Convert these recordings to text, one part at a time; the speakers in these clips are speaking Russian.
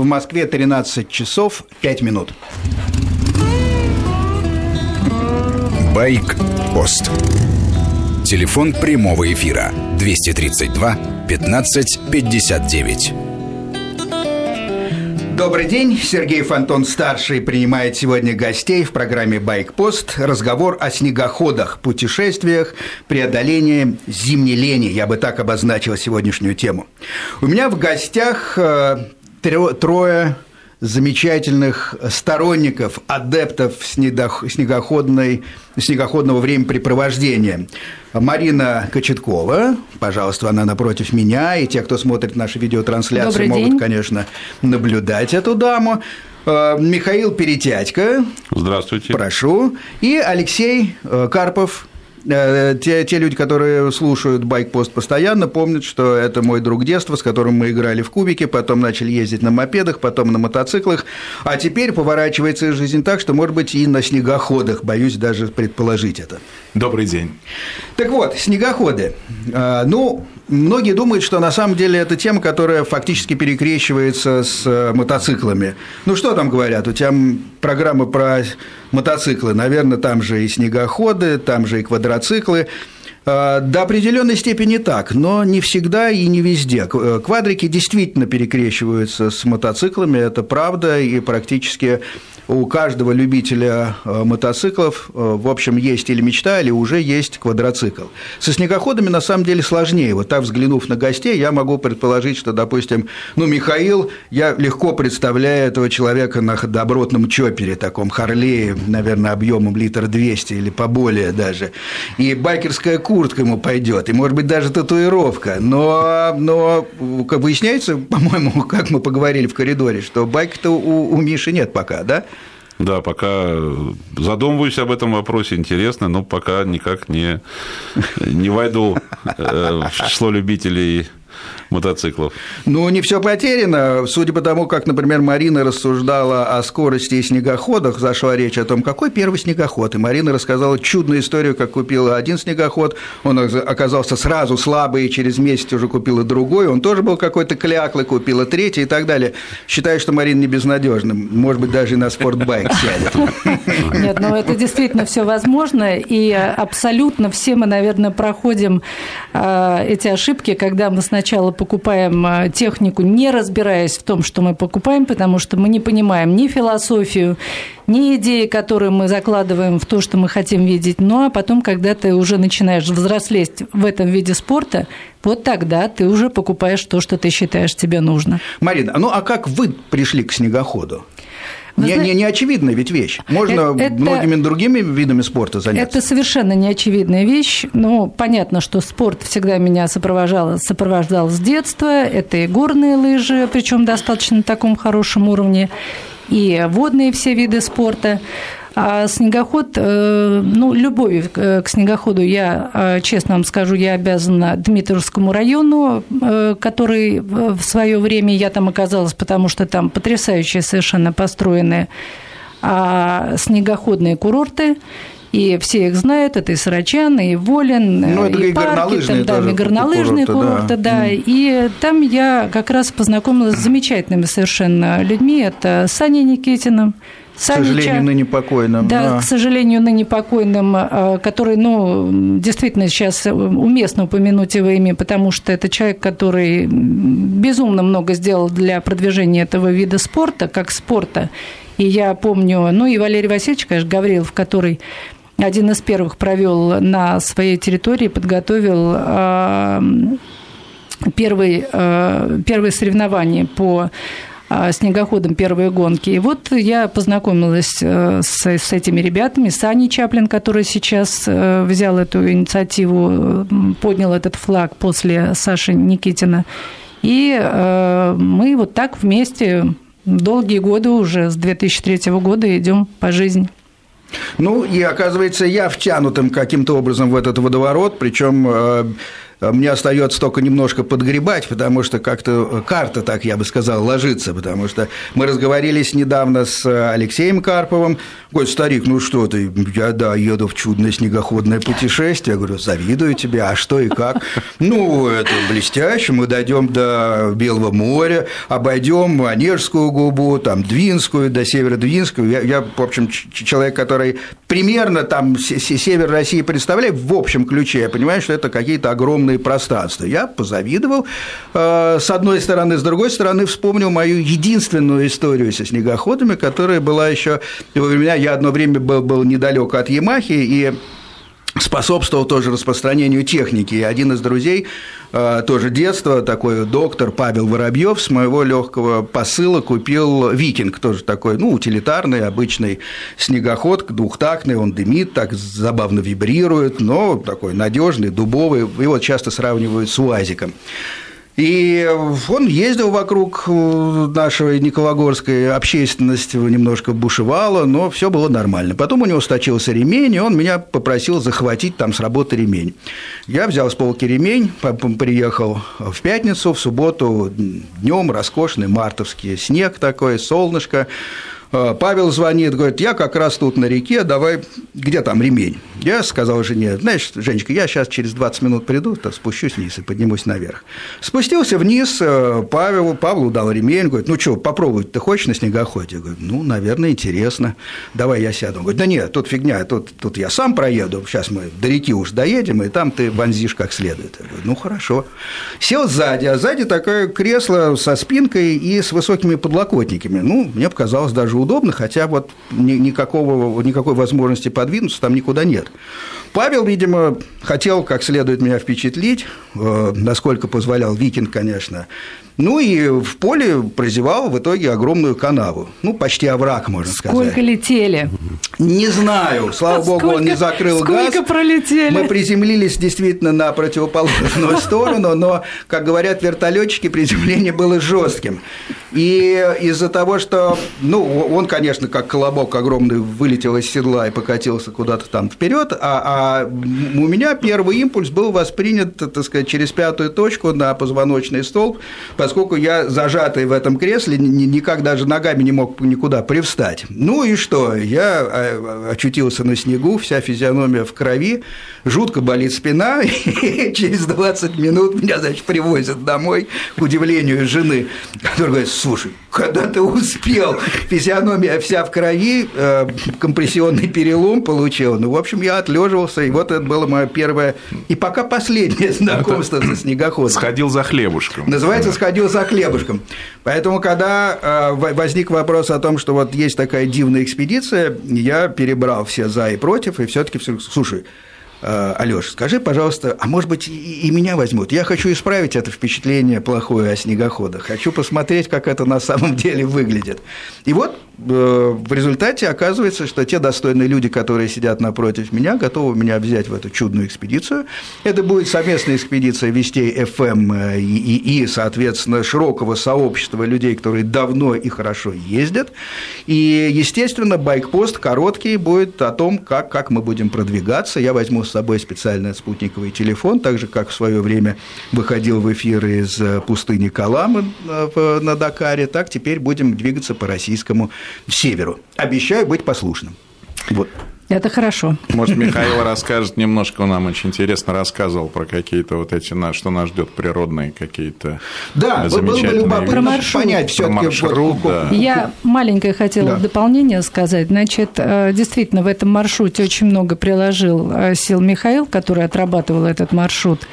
В Москве 13 часов 5 минут. Байк-пост. Телефон прямого эфира 232 15 59. Добрый день. Сергей Фонтон старший принимает сегодня гостей в программе Байкпост. Разговор о снегоходах, путешествиях, преодолении зимней лени. Я бы так обозначил сегодняшнюю тему. У меня в гостях э, трое замечательных сторонников, адептов снегоходной, снегоходного времяпрепровождения. Марина Кочеткова, пожалуйста, она напротив меня, и те, кто смотрит наши видеотрансляции, могут, конечно, наблюдать эту даму. Э, Михаил Перетятько. Здравствуйте. Прошу. И Алексей э, Карпов, те, те люди, которые слушают байк-пост постоянно, помнят, что это мой друг детства, с которым мы играли в кубики, потом начали ездить на мопедах, потом на мотоциклах, а теперь поворачивается жизнь так, что, может быть, и на снегоходах, боюсь даже предположить это. Добрый день. Так вот, снегоходы. Э, ну, Многие думают, что на самом деле это тема, которая фактически перекрещивается с э, мотоциклами. Ну, что там говорят? У тебя программа про мотоциклы, наверное, там же и снегоходы, там же и квадроциклы. Э, до определенной степени так, но не всегда и не везде. Э, квадрики действительно перекрещиваются с мотоциклами, это правда, и практически у каждого любителя э, мотоциклов, э, в общем, есть или мечта, или уже есть квадроцикл. Со снегоходами на самом деле сложнее. Вот так взглянув на гостей, я могу предположить, что, допустим, ну, Михаил, я легко представляю этого человека на добротном чопере, таком Харлее, наверное, объемом литр 200 или поболее даже. И байкерская куртка ему пойдет, и, может быть, даже татуировка. Но, но выясняется, по-моему, как мы поговорили в коридоре, что байк-то у, у Миши нет пока, да? Да, пока задумываюсь об этом вопросе, интересно, но пока никак не, не войду э, в число любителей мотоциклов? Ну, не все потеряно. Судя по тому, как, например, Марина рассуждала о скорости и снегоходах, зашла речь о том, какой первый снегоход. И Марина рассказала чудную историю, как купила один снегоход, он оказался сразу слабый, и через месяц уже купила другой, он тоже был какой-то кляклый, купила третий и так далее. Считаю, что Марина не безнадежна. Может быть, даже и на спортбайк сядет. Нет, ну это действительно все возможно, и абсолютно все мы, наверное, проходим э, эти ошибки, когда мы сначала покупаем э, технику, не разбираясь в том, что мы покупаем, потому что мы не понимаем ни философию, ни идеи, которые мы закладываем в то, что мы хотим видеть. Ну, а потом, когда ты уже начинаешь взрослеть в этом виде спорта, вот тогда ты уже покупаешь то, что ты считаешь тебе нужно. Марина, ну а как вы пришли к снегоходу? Не, не, не очевидная ведь вещь. Можно это, многими другими видами спорта заняться. Это совершенно неочевидная вещь. Но понятно, что спорт всегда меня сопровождал, сопровождал с детства. Это и горные лыжи, причем достаточно на таком хорошем уровне, и водные все виды спорта. А снегоход, э, ну, любовью к снегоходу я, э, честно вам скажу, я обязана Дмитровскому району, э, который в свое время я там оказалась, потому что там потрясающие совершенно построенные а, снегоходные курорты. И все их знают, это и Сарачан, и Волин, ну, это и, и парки, там, там и горнолыжные курорты, курорты да. да. Mm. И там я как раз познакомилась с замечательными совершенно людьми. Это Саней Никитиным, Санича, к сожалению, ныне покойным. Да, да, к сожалению, ныне покойным, э, который, ну, действительно сейчас уместно упомянуть его имя, потому что это человек, который безумно много сделал для продвижения этого вида спорта, как спорта. И я помню, ну и Валерий Васильевич, конечно, Гаврилов, который один из первых провел на своей территории, подготовил э, первые, э, первые соревнования по снегоходом первые гонки. И вот я познакомилась э, с, с этими ребятами, с Аней Чаплин, который сейчас э, взял эту инициативу, поднял этот флаг после Саши Никитина. И э, мы вот так вместе долгие годы уже, с 2003 года идем по жизни. Ну, и оказывается, я втянутым каким-то образом в этот водоворот, причем мне остается только немножко подгребать, потому что как-то карта, так я бы сказал, ложится, потому что мы разговорились недавно с Алексеем Карповым, говорит, старик, ну что ты, я, да, еду в чудное снегоходное путешествие, я говорю, завидую тебе, а что и как? Ну, это блестяще, мы дойдем до Белого моря, обойдем Онежскую губу, там, Двинскую, до Северодвинскую, я, я в общем, человек, который примерно там север России представляет в общем ключе, я понимаю, что это какие-то огромные пространства. Я позавидовал, э, с одной стороны, с другой стороны, вспомнил мою единственную историю со снегоходами, которая была еще во времена, я одно время был, был недалек от Ямахи, и способствовал тоже распространению техники. И один из друзей, э, тоже детства, такой доктор Павел Воробьев, с моего легкого посыла купил «Викинг», тоже такой, ну, утилитарный, обычный снегоход, двухтактный, он дымит, так забавно вибрирует, но такой надежный, дубовый, его часто сравнивают с УАЗиком. И он ездил вокруг э, нашей Никологорской общественности, немножко бушевала, но все было нормально. Потом у него сточился ремень, и он меня попросил захватить там с работы ремень. Я взял с полки ремень, приехал в пятницу, в субботу днем роскошный мартовский снег такой, солнышко. Э, Павел звонит, говорит, я как раз тут на реке, давай, где там ремень? Я сказал жене, знаешь, Женечка, я сейчас через 20 минут приду, то спущусь вниз и поднимусь наверх. Спустился вниз, э, Павел, Павлу дал ремень, говорит, ну что, попробовать ты хочешь на снегоходе? Я говорю, ну, наверное, интересно, давай я сяду. Он говорит, да нет, тут фигня, тут, тут я сам проеду, сейчас мы до реки уж доедем, и там ты вонзишь как следует. Я говорю, ну, хорошо. Сел сзади, а сзади такое кресло со спинкой и с высокими подлокотниками. Ну, мне показалось даже удобно, хотя вот никакого, никакой возможности подвинуться там никуда нет. Павел, видимо, хотел как следует меня впечатлить, э, насколько позволял Викинг, конечно, ну и в поле прозевал в итоге огромную канаву. Ну, почти овраг, можно сколько сказать. Сколько летели? Не знаю. Слава сколько, богу, он не закрыл сколько газ. Сколько пролетели? Мы приземлились действительно на противоположную сторону, но, как говорят вертолетчики, приземление было жестким. И из-за того, что, ну, он, конечно, как колобок огромный вылетел из седла и покатился куда-то там вперед, а, а у меня первый импульс был воспринят, так сказать, через пятую точку на позвоночный столб, поскольку я зажатый в этом кресле никак даже ногами не мог никуда привстать. Ну и что? Я а, очутился на снегу, вся физиономия в крови, жутко болит спина, и через 20 минут меня, значит, привозят домой, к удивлению жены, которая говорит, слушай, когда ты успел, физиономия вся в крови, э, компрессионный перелом получил. Ну, в общем, я отлеживался, и вот это было мое первое и пока последнее знакомство это со снегоходом. Сходил за хлебушком. Называется «Сходил ходил за хлебушком. Поэтому, когда э, возник вопрос о том, что вот есть такая дивная экспедиция, я перебрал все за и против, и все-таки, слушай, э, Алёш, скажи, пожалуйста, а может быть и меня возьмут? Я хочу исправить это впечатление плохое о снегоходах, хочу посмотреть, как это на самом деле выглядит. И вот Э, в результате оказывается, что те достойные люди, которые сидят напротив меня, готовы меня взять в эту чудную экспедицию. Это будет совместная экспедиция Вестей FM э, и, и, и, соответственно, широкого сообщества людей, которые давно и хорошо ездят. И, естественно, байкпост короткий будет о том, как, как мы будем продвигаться. Я возьму с собой специальный спутниковый телефон, так же, как в свое время выходил в эфир из э, пустыни Каламы на Дакаре, так теперь будем двигаться по российскому северу. Обещаю быть послушным. Вот. Это хорошо. Может, Михаил расскажет немножко, он нам очень интересно рассказывал про какие-то вот эти, что нас ждет природные какие-то Да, было бы любопытно понять все таки маршрут, да. Я маленькое хотела да. дополнение сказать. Значит, э, действительно, в этом маршруте очень много приложил э, сил Михаил, который отрабатывал этот маршрут.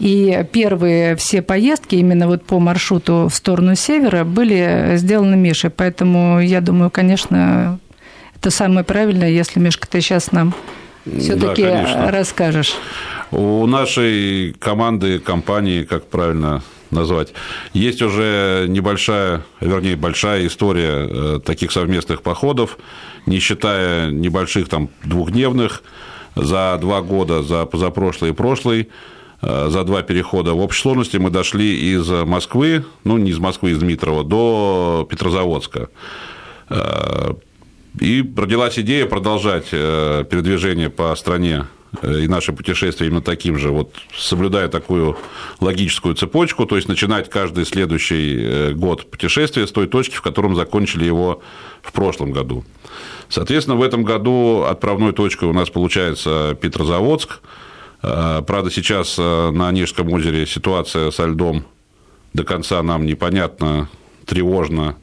И первые все поездки именно вот по маршруту в сторону севера были сделаны Мишей. Поэтому я думаю, конечно, это самое правильное, если, Мишка, ты сейчас нам все-таки да, расскажешь. У нашей команды, компании, как правильно назвать. Есть уже небольшая, вернее, большая история э, таких совместных походов, не считая небольших там двухдневных за два года, за позапрошлый и прошлый. Э, за два перехода. В общей сложности мы дошли из Москвы, ну, не из Москвы, из Дмитрова, до Петрозаводска. Э, и родилась идея продолжать э, передвижение по стране и наши путешествия именно таким же, вот соблюдая такую логическую цепочку, то есть начинать каждый следующий год путешествия с той точки, в котором закончили его в прошлом году. Соответственно, в этом году отправной точкой у нас получается Петрозаводск. Правда, сейчас на Онежском озере ситуация со льдом до конца нам непонятно, тревожно,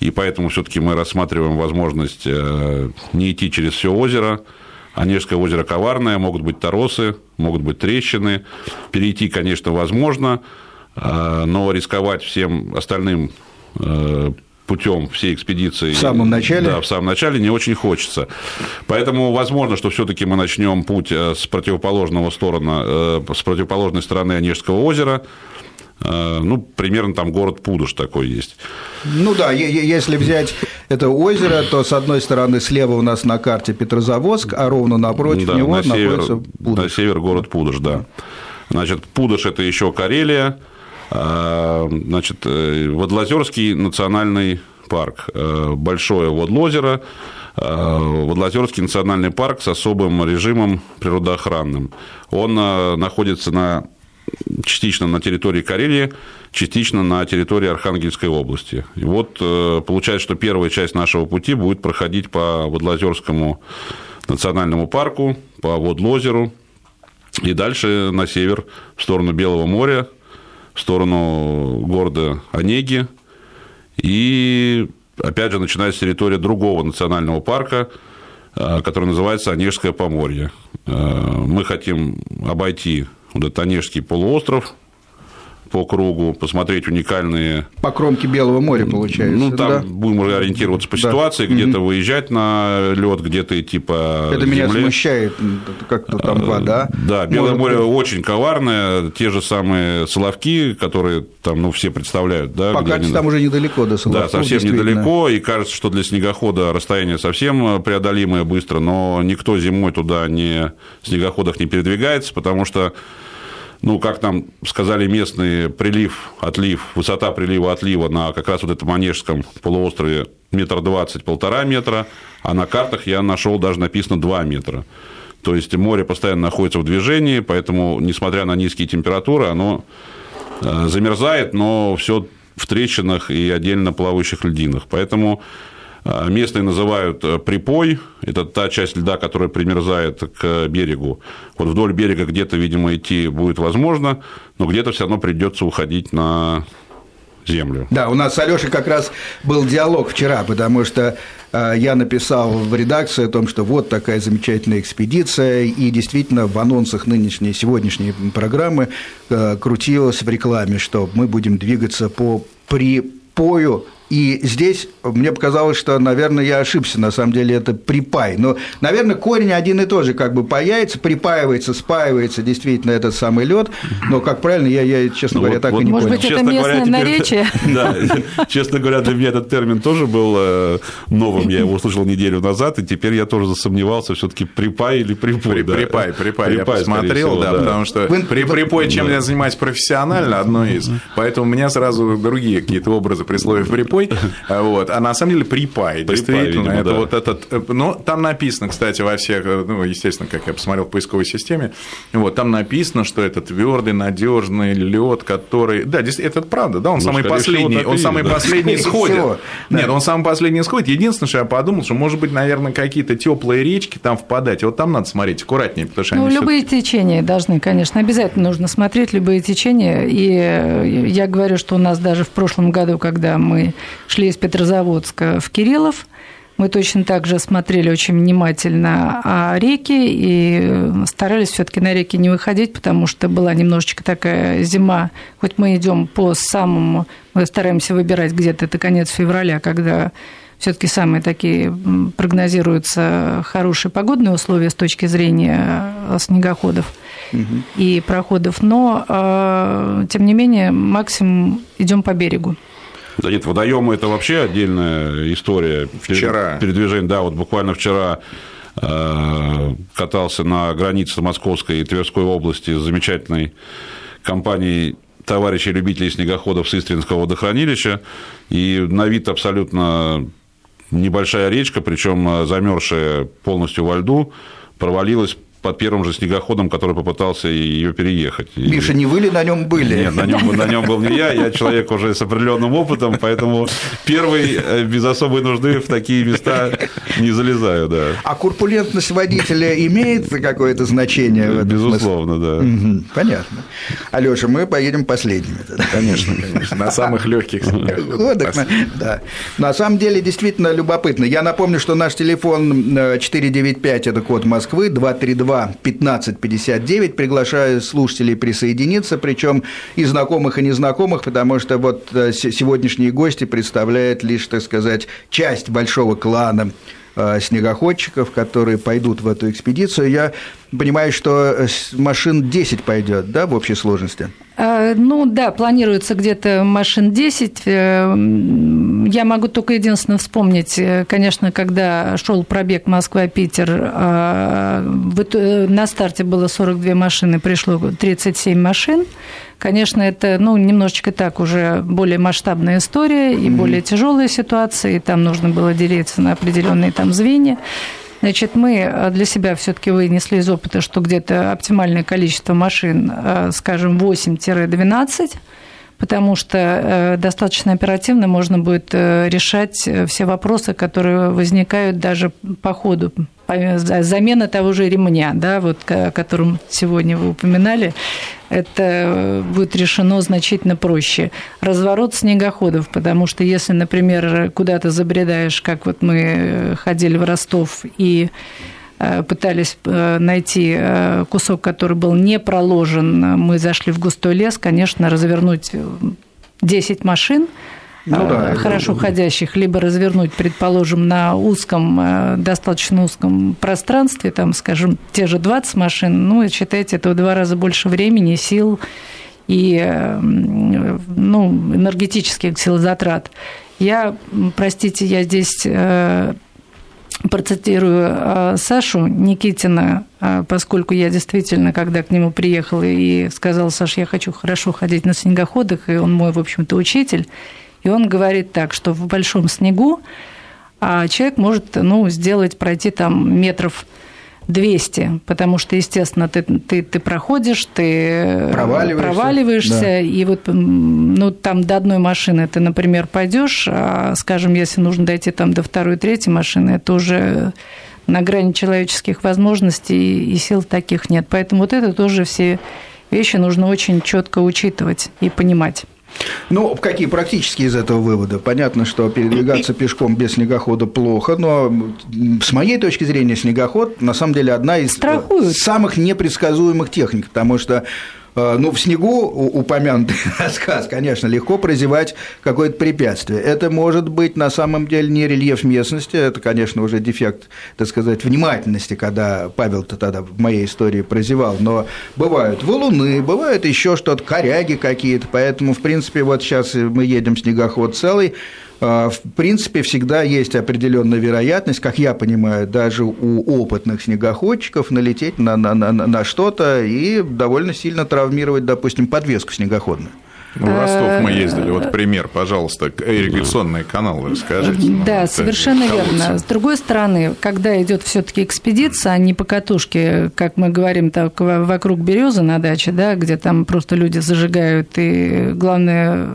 и поэтому все-таки мы рассматриваем возможность э, не идти через все озеро. Онежское озеро коварное, могут быть торосы, могут быть трещины. Перейти, конечно, возможно, э, но рисковать всем остальным э, путем всей экспедиции. В самом начале? Да, в самом начале не очень хочется. Поэтому возможно, что все-таки мы начнем путь с противоположного стороны, с противоположной стороны Онежского озера, Э, ну, примерно там город Пудож такой есть. Ну да, если взять это озеро, то с одной стороны слева у нас на карте Петрозаводск, а ровно напротив да, него на север, находится Пудож. На север город Пудож, да. Значит, Пудож – это еще Карелия, значит, э, Водлозерский национальный парк, э, большое Водлозеро, Водлозерский национальный парк с особым режимом природоохранным. Он находится на частично на территории Карелии, частично на территории Архангельской области. И вот э, получается, что первая часть нашего пути будет проходить по Водлозерскому национальному парку, по Водлозеру, и дальше на север, в сторону Белого моря, в сторону города Онеги, и опять же начинается территория другого национального парка, э, который называется Онежское Поморье. Э, мы хотим обойти вот этот Онежский полуостров по кругу, посмотреть уникальные... По кромке Белого моря, получается. Ну, там да? будем уже ориентироваться по ситуации, да. где-то mm выезжать на лед, где-то идти по Это земле. меня смущает, как-то там э, вода. Да, Белое море очень коварное, те же самые Соловки, которые там, ну, все представляют, да. Пока они... там уже недалеко до Соловков. Да, совсем недалеко, и кажется, что для снегохода расстояние совсем преодолимое быстро, но никто зимой туда не, снегоходах не передвигается, потому что ну, как нам сказали местные, прилив, отлив, высота прилива, отлива на как раз вот этом Онежском полуострове метр двадцать, полтора метра, а на картах я нашел даже написано 2 метра. То есть море постоянно находится в движении, поэтому, несмотря на низкие температуры, оно э, замерзает, но все в трещинах и отдельно плавающих льдинах. Поэтому местные называют э, припой, это та часть льда, которая примерзает к берегу. Вот вдоль берега где-то, видимо, идти будет возможно, но где-то все равно придется уходить на землю. Да, у нас с Алёшей как раз был диалог вчера, потому что э, я написал в редакции о том, что вот такая замечательная экспедиция, и действительно в анонсах нынешней, сегодняшней программы э, крутилось в рекламе, что мы будем двигаться по припою и здесь мне показалось, что, наверное, я ошибся, на самом деле это припай. Но, наверное, корень один и тот же, как бы паяется, припаивается, спаивается действительно этот самый лед. Но, как правильно, я, я честно ну, говоря, вот, так вот, и не может понял. Может быть, это местное говоря, наречие? Да, честно говоря, для меня этот термин тоже был э, новым. Я его услышал неделю назад, и теперь я тоже засомневался, все таки припай или припой. Припай, припай, я посмотрел, да, потому что при припой, чем я занимаюсь профессионально, одно из. Поэтому у меня сразу другие какие-то образы при слове припой припой, вот, а на самом деле припай, действительно, это вот этот, э, ну, там написано, кстати, во всех, э, ну, естественно, как я посмотрел в поисковой системе, вот, там написано, что это твердый, надежный лед, который, да, действительно, это правда, да, он ну, самый последний, он самый последний сходит, нет, он самый последний сходит, единственное, что я подумал, что, может быть, наверное, какие-то теплые речки там впадать, вот там надо смотреть аккуратнее, потому что ну, любые течения должны, конечно, обязательно нужно смотреть любые течения, и э, я говорю, что у нас даже в прошлом году, когда мы шли из Петрозаводска в Кириллов. Мы точно так же смотрели очень внимательно а реки и старались все-таки на реки не выходить, потому что была немножечко такая зима. Хоть мы идем по самому, мы стараемся выбирать где-то это конец февраля, когда все-таки самые такие прогнозируются хорошие погодные условия с точки зрения снегоходов угу. и проходов, но а, тем не менее максимум идем по берегу. Да нет, водоемы это вообще отдельная история. Вчера. Передвижение, да, вот буквально вчера э, катался на границе Московской и Тверской области с замечательной компанией товарищей любителей снегоходов с Истринского водохранилища, и на вид абсолютно небольшая речка, причем замерзшая полностью во льду, провалилась под первым же снегоходом, который попытался ее переехать. Миша, не вы ли на нем были? Нет, на нем, на нем был не я, я человек уже с определенным опытом, поэтому первый э, без особой нужды в такие места не залезаю, да. А курпулентность водителя имеет какое-то значение? В этом Безусловно, да. Угу, понятно. Алеша, мы поедем последними. Конечно, конечно. На самых легких снегоходах. Да. На самом деле, действительно любопытно. Я напомню, что наш телефон 495 – это код Москвы, 232 1559. Приглашаю слушателей присоединиться, причем и знакомых, и незнакомых, потому что вот э, сегодняшние гости представляют лишь, так сказать, часть большого клана э, снегоходчиков, которые пойдут в эту экспедицию. Я понимаю, что э, машин 10 пойдет, да, в общей сложности? А, ну да, планируется где-то машин 10. Э, я могу только единственное вспомнить, э, конечно, когда шел пробег Москва-Питер, на старте было 42 машины, пришло 37 машин. Конечно, это ну, немножечко так уже более масштабная история и более тяжелая ситуация, и там нужно было делиться на определенные там звенья. Значит, мы э, для себя все-таки вынесли из опыта, что где-то оптимальное количество машин, э, скажем, 8-12, потому что э, достаточно оперативно можно будет решать все вопросы, которые возникают даже по ходу замена того же ремня, да, вот, о котором сегодня вы упоминали, это будет решено значительно проще. Разворот снегоходов, потому что если, например, куда-то забредаешь, как вот мы ходили в Ростов и э, пытались э, найти э, кусок, который был не проложен, мы зашли в густой лес, конечно, развернуть 10 машин – ну, да, хорошо это... ходящих, либо развернуть, предположим, на узком, э, достаточно узком пространстве, там, скажем, те же 20 машин, ну, считайте, это в два раза больше времени, сил и э, ну, энергетических сил затрат. Я, простите, я здесь э, процитирую Сашу Никитина, поскольку я действительно, когда к нему приехала и сказала, Саш, я хочу хорошо ходить на снегоходах, и он мой, в общем-то, учитель, и он говорит так, что в большом снегу а человек может ну, сделать, пройти там метров 200, потому что, естественно, ты, ты, ты проходишь, ты проваливаешься, проваливаешься да. и вот ну, там до одной машины ты, например, пойдешь, а, скажем, если нужно дойти там до второй, третьей машины, это уже на грани человеческих возможностей и сил таких нет. Поэтому вот это тоже все вещи нужно очень четко учитывать и понимать. Ну, какие практические из этого вывода? Понятно, что передвигаться пешком без снегохода плохо, но с моей точки зрения снегоход на самом деле одна из Страхуют. самых непредсказуемых техник, потому что ну, в снегу упомянутый рассказ, конечно, легко прозевать какое-то препятствие. Это может быть на самом деле не рельеф местности, это, конечно, уже дефект, так сказать, внимательности, когда Павел-то тогда в моей истории прозевал, но бывают валуны, бывают еще что-то, коряги какие-то, поэтому, в принципе, вот сейчас мы едем снегоход целый, а, в принципе, всегда есть определенная вероятность, как я понимаю, даже у опытных снегоходчиков налететь на, на, на, на что-то и довольно сильно травмировать, допустим, подвеску снегоходную. Ну, в Ростов мы ездили. Вот пример, пожалуйста, ирригационный канал расскажите. Да, ну, совершенно верно. С другой стороны, когда идет все-таки экспедиция, а не по катушке, как мы говорим, так вокруг березы на даче, да, где там просто люди зажигают, и главное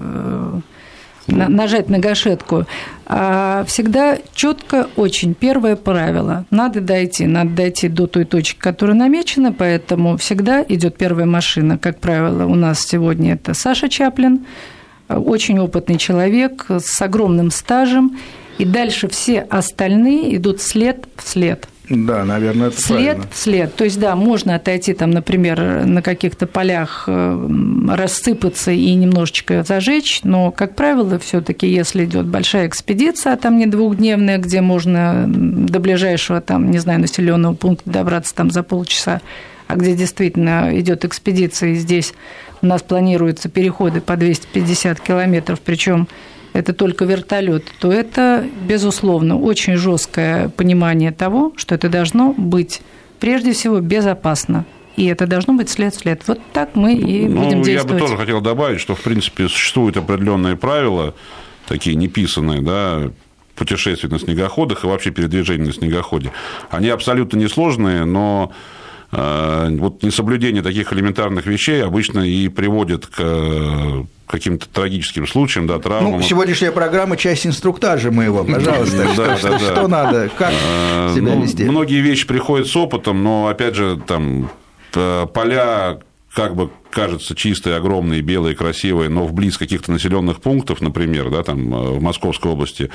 нажать на гашетку, а всегда четко очень первое правило. Надо дойти, надо дойти до той точки, которая намечена, поэтому всегда идет первая машина. Как правило, у нас сегодня это Саша Чаплин, очень опытный человек с огромным стажем, и дальше все остальные идут след в след. Да, наверное, это след правильно. след. То есть, да, можно отойти там, например, на каких-то полях рассыпаться и немножечко зажечь, но, как правило, все таки если идет большая экспедиция, а там не двухдневная, где можно до ближайшего, там, не знаю, населенного пункта добраться там за полчаса, а где действительно идет экспедиция, и здесь у нас планируются переходы по 250 километров, причем это только вертолет, то это, безусловно, очень жесткое понимание того, что это должно быть прежде всего безопасно. И это должно быть след след. Вот так мы и ну, будем действовать. Я бы тоже хотел добавить, что, в принципе, существуют определенные правила, такие неписанные, да, путешествий на снегоходах и вообще передвижения на снегоходе. Они абсолютно несложные, но вот несоблюдение таких элементарных вещей обычно и приводит к каким-то трагическим случаям, да, травмам. Ну, сегодняшняя программа – часть инструктажа моего, пожалуйста. Что надо, как а, себя ну, вести? Многие вещи приходят с опытом, но, опять же, там поля как бы кажется чистые, огромные, белые, красивые, но вблизи каких-то населенных пунктов, например, да, там э, в Московской области,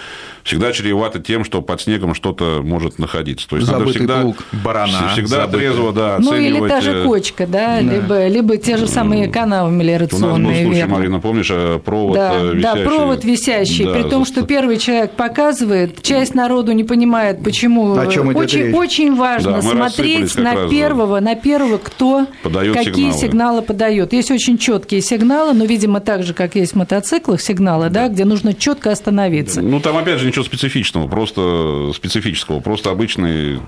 всегда чревато тем, что под снегом что-то может находиться. То есть Забытый надо всегда, паук, барана, всегда трезво да, Ну, или та же э, кочка, да, да. Либо, либо те же самые канавы мелиорационные. У нас был случай, Марина, помнишь, э, провод да, висящий? Да, провод висящий, да, при том, что первый человек показывает, часть народу не понимает, почему. О чем очень, очень важно да, смотреть на первого, на первого, кто подает какие сигналы. сигналы подает. Есть очень четкие сигналы, но, видимо, так же, как есть в мотоциклах сигналы, да, где нужно четко остановиться. Ну, там, опять же, ничего специфичного, просто специфического, просто обычный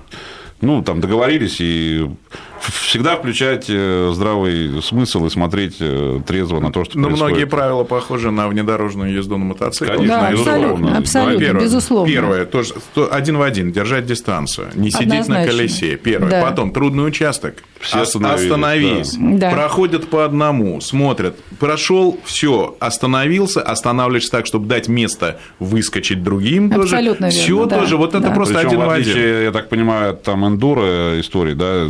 ну, там договорились и всегда включать э, здравый смысл и смотреть э, трезво на то, что Но происходит. многие правила похожи на внедорожную езду на мотоцикле. Конечно, да, безусловно. Абсолютно, Во-первых, безусловно. Первое, тоже один в один, держать дистанцию, не сидеть Однозначно. на колесе. Первое. Да. Потом, трудный участок. Все остановились. остановись. Да. Проходят по одному, смотрят. Прошел, все, остановился, останавливаешься так, чтобы дать место выскочить другим. Абсолютно тоже. верно. Все да. тоже. Вот да. это просто Причем, один в один. Я так понимаю, там эндуро истории, да,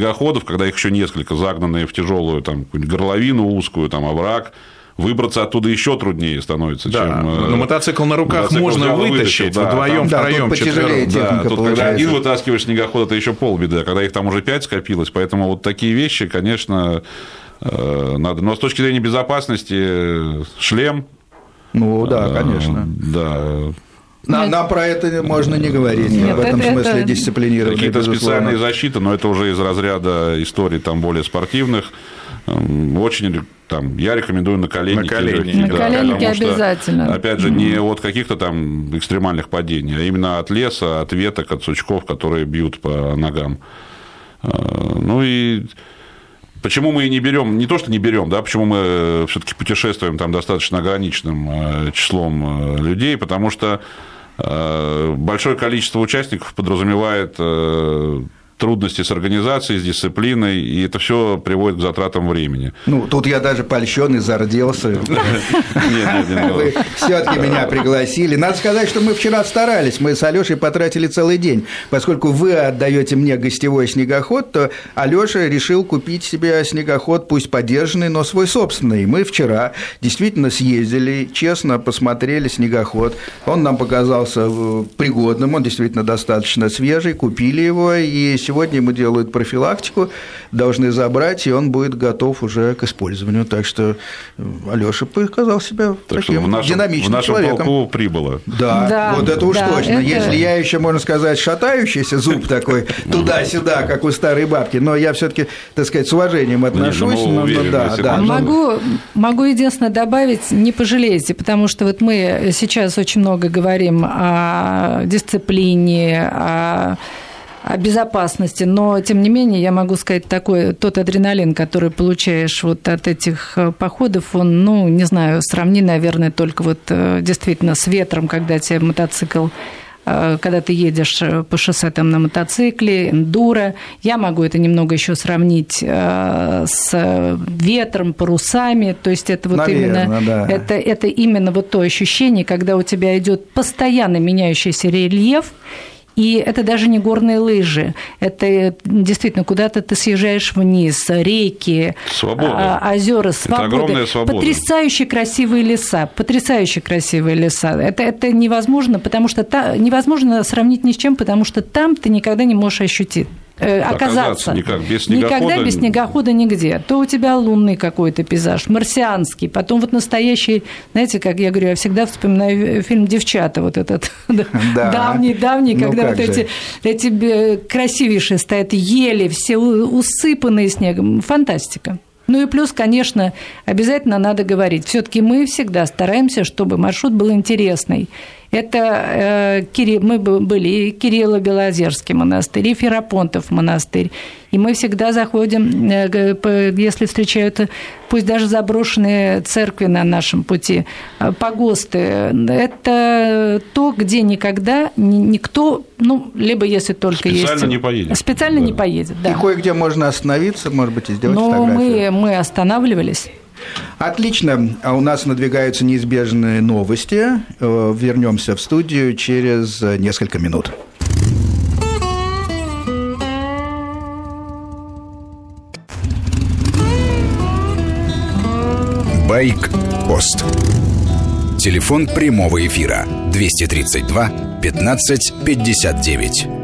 снегоходов, когда их еще несколько загнанные в тяжелую там горловину узкую, там овраг, выбраться оттуда еще труднее становится, да. чем... Но мотоцикл на руках мотоцикл можно вытащить да, вдвоем, да, втроем, четвером. Да, тут когда один вытаскиваешь снегоход, это еще полбеды, а когда их там уже пять скопилось, поэтому вот такие вещи, конечно, э, надо. Но с точки зрения безопасности э, шлем. Ну да, э, конечно. Да. На, нам про это можно не говорить. Нет, в этом это, смысле это... дисциплинированные. Какие-то специальные защиты, но это уже из разряда историй там более спортивных. Очень там, я рекомендую наколенники. Наколенники, на да, обязательно. Что, опять же, не от каких-то там экстремальных падений, а именно от леса, от веток, от сучков, которые бьют по ногам. А, ну и Почему мы не берем, не то, что не берем, да, почему мы э, все-таки путешествуем там достаточно ограниченным э, числом э, людей, потому что большое количество участников подразумевает трудности с организацией, с дисциплиной, и это все приводит к затратам времени. Ну, тут я даже польщен и зарделся. Вы все-таки меня пригласили. Надо сказать, что мы вчера старались, мы с Алешей потратили целый день. Поскольку вы отдаете мне гостевой снегоход, то Алеша решил купить себе снегоход, пусть подержанный, но свой собственный. Мы вчера действительно съездили, честно посмотрели снегоход. Он нам показался э, пригодным, он действительно достаточно свежий, купили его, и сегодня ему делают профилактику, должны забрать, и он будет готов уже к использованию. Так что э, Алёша показал себя так таким в нашем, динамичным в нашем человеком. полку прибыло. Да, да, вот это уж да, точно. Это... Если я еще, можно сказать, шатающийся зуб такой туда-сюда, как у старой бабки, но я все-таки, так сказать, с уважением отношусь. Но, но, да, да, могу, могу единственное добавить, не пожалеете, потому что вот мы сейчас очень много говорим о дисциплине, о о безопасности, но тем не менее я могу сказать такой, тот адреналин, который получаешь вот от этих э, походов, он, ну, не знаю, сравни, наверное, только вот э, действительно с ветром, когда тебе мотоцикл э, когда ты едешь по шоссе там на мотоцикле, эндуро. Я могу это немного еще сравнить с ветром, парусами. То есть это вот Наверное, именно да. это, это именно вот то ощущение, когда у тебя идет постоянно меняющийся рельеф, и это даже не горные лыжи. Это действительно куда-то ты съезжаешь вниз, реки, свобода. А, озера, свобода. Это огромная свобода. Потрясающе красивые леса, потрясающе красивые леса. Это, это невозможно, потому что та, невозможно сравнить ни с чем, потому что там ты никогда не можешь ощутить э, оказаться. Никак, без снегохода. Никогда без снегохода нигде. То у тебя лунный какой-то пейзаж, марсианский, потом вот настоящий, знаете, как я говорю, я всегда вспоминаю фильм «Девчата», вот этот давний-давний, ну, когда вот эти, эти красивейшие стоят ели, все усыпанные снегом. Фантастика. Ну и плюс, конечно, обязательно надо говорить. Все-таки мы всегда стараемся, чтобы маршрут был интересный. Это э, мы были и Кирилло-Белозерский монастырь, и Ферапонтов монастырь. И мы всегда заходим, э, если встречают, пусть даже заброшенные церкви на нашем пути, э, погосты. Это то, где никогда никто, ну, либо если только Специально есть... Специально не поедет. Специально да. не поедет, да. И кое-где можно остановиться, может быть, и сделать Но фотографию. мы, мы останавливались. Отлично. А у нас надвигаются неизбежные новости. Э, вернемся в студию через несколько минут. Байк-пост. Телефон прямого эфира 232 15 59.